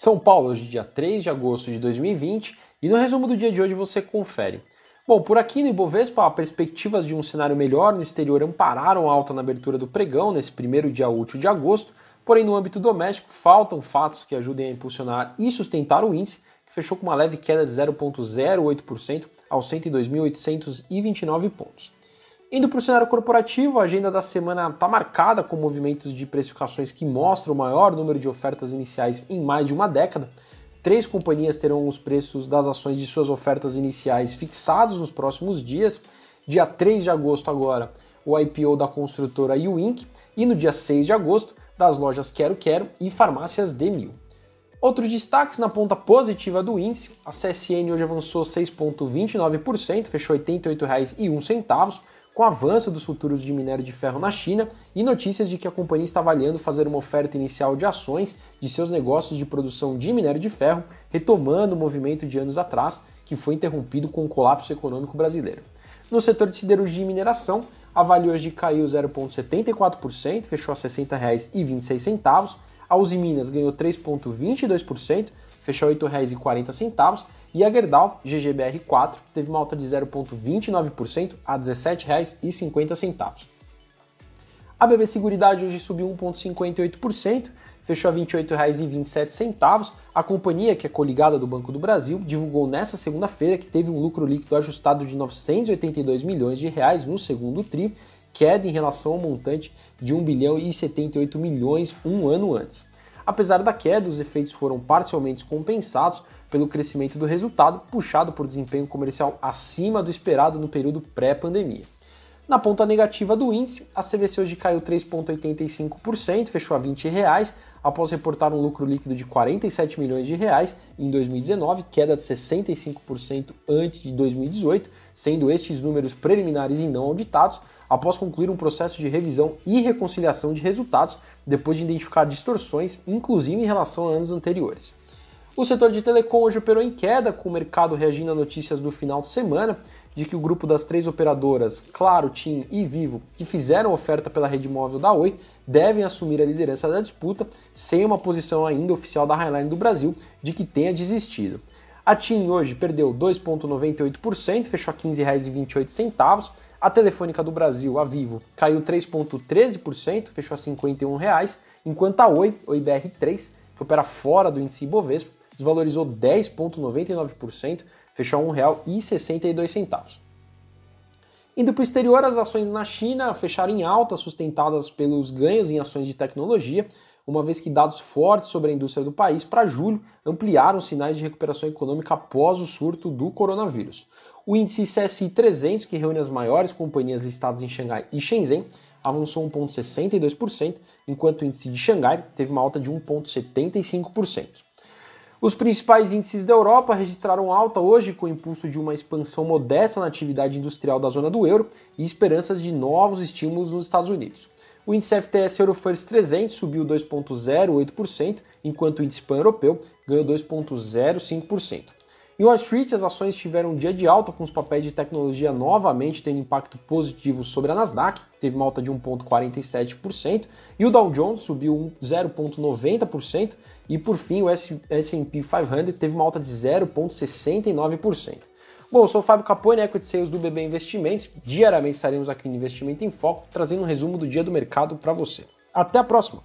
São Paulo, hoje dia 3 de agosto de 2020, e no resumo do dia de hoje você confere. Bom, por aqui no Ibovespa, perspectivas de um cenário melhor no exterior ampararam a alta na abertura do pregão nesse primeiro dia útil de agosto, porém no âmbito doméstico faltam fatos que ajudem a impulsionar e sustentar o índice, que fechou com uma leve queda de 0,08% aos 102.829 pontos. Indo para o cenário corporativo, a agenda da semana está marcada com movimentos de precificações que mostram o maior número de ofertas iniciais em mais de uma década. Três companhias terão os preços das ações de suas ofertas iniciais fixados nos próximos dias. Dia 3 de agosto, agora, o IPO da construtora Uinc e no dia 6 de agosto, das lojas Quero Quero e farmácias Demil. Outros destaques na ponta positiva do índice, a CSN hoje avançou 6,29%, fechou R$ 88,01, com avanço dos futuros de minério de ferro na China e notícias de que a companhia está avaliando fazer uma oferta inicial de ações de seus negócios de produção de minério de ferro, retomando o movimento de anos atrás que foi interrompido com o colapso econômico brasileiro. No setor de siderurgia e mineração, a Vale hoje caiu 0,74%, fechou a R$ 60,26 a Uzi Minas ganhou 3,22%, fechou R$ 8,40. E a Gerdau, GGBR4, teve uma alta de 0,29% a R$ 17,50. A BB Seguridade hoje subiu 1,58%, fechou a R$ 28,27. A companhia, que é coligada do Banco do Brasil, divulgou nesta segunda-feira que teve um lucro líquido ajustado de 982 milhões de reais no segundo tri queda em relação ao montante de 1 bilhão e 78 milhões um ano antes. Apesar da queda, os efeitos foram parcialmente compensados pelo crescimento do resultado, puxado por desempenho comercial acima do esperado no período pré-pandemia. Na ponta negativa do índice, a CVC hoje caiu 3,85%, fechou a 20 reais, após reportar um lucro líquido de 47 milhões de reais em 2019, queda de 65% antes de 2018, sendo estes números preliminares e não auditados, após concluir um processo de revisão e reconciliação de resultados, depois de identificar distorções, inclusive em relação a anos anteriores. O setor de telecom hoje operou em queda, com o mercado reagindo a notícias do final de semana de que o grupo das três operadoras, Claro, TIM e Vivo, que fizeram oferta pela rede móvel da Oi, devem assumir a liderança da disputa, sem uma posição ainda oficial da Highline do Brasil de que tenha desistido. A TIM hoje perdeu 2,98%, fechou a R$ 15,28. A Telefônica do Brasil, a Vivo, caiu 3,13%, fechou a 51 reais, enquanto a Oi, o IBR3, que opera fora do índice Ibovespa, desvalorizou 10,99%, fechou a R$ 1,62. Indo para o exterior, as ações na China fecharam em alta, sustentadas pelos ganhos em ações de tecnologia, uma vez que dados fortes sobre a indústria do país para julho ampliaram sinais de recuperação econômica após o surto do coronavírus. O índice CSI 300, que reúne as maiores companhias listadas em Xangai e Shenzhen, avançou 1,62%, enquanto o índice de Xangai teve uma alta de 1,75%. Os principais índices da Europa registraram alta hoje com o impulso de uma expansão modesta na atividade industrial da zona do euro e esperanças de novos estímulos nos Estados Unidos. O índice FTS Eurofirst 300 subiu 2,08%, enquanto o índice pan-europeu ganhou 2,05%. Em Wall Street, as ações tiveram um dia de alta, com os papéis de tecnologia novamente tendo impacto positivo sobre a Nasdaq, teve uma alta de 1,47%, e o Dow Jones subiu 0,90%, e por fim o S&P 500 teve uma alta de 0,69%. Bom, eu sou o Fábio Capone, Equity Sales do BB Investimentos. Diariamente estaremos aqui no Investimento em Foco, trazendo um resumo do dia do mercado para você. Até a próxima!